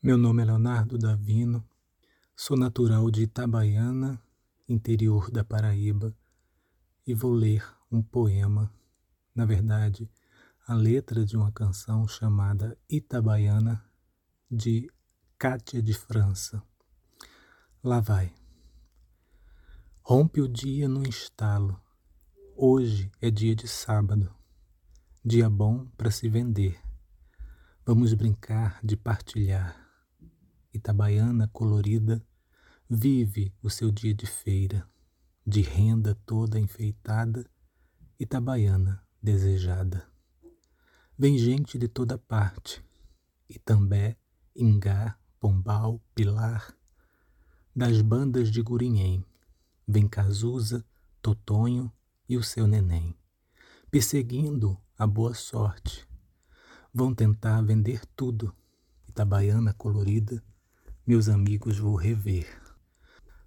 Meu nome é Leonardo Davino, sou natural de Itabaiana, interior da Paraíba, e vou ler um poema, na verdade, a letra de uma canção chamada Itabaiana, de Cátia de França. Lá vai. Rompe o dia no estalo. Hoje é dia de sábado, dia bom para se vender. Vamos brincar de partilhar Itabaiana colorida vive o seu dia de feira, de renda toda enfeitada, Itabaiana desejada. Vem gente de toda parte, Itambé, Ingá, Pombal, Pilar, das bandas de Gurinhém, vem Cazuza, Totonho e o seu neném, perseguindo a boa sorte. Vão tentar vender tudo, Itabaiana colorida, meus amigos vou rever.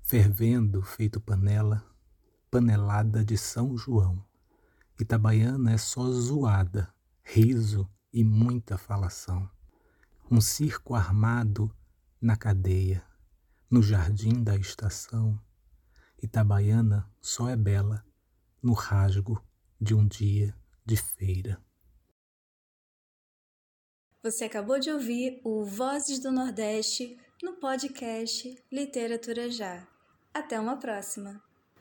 Fervendo, feito panela, panelada de São João. Itabaiana é só zoada, riso e muita falação. Um circo armado na cadeia, no jardim da estação. Itabaiana só é bela no rasgo de um dia de feira. Você acabou de ouvir o Vozes do Nordeste no podcast Literatura Já. Até uma próxima!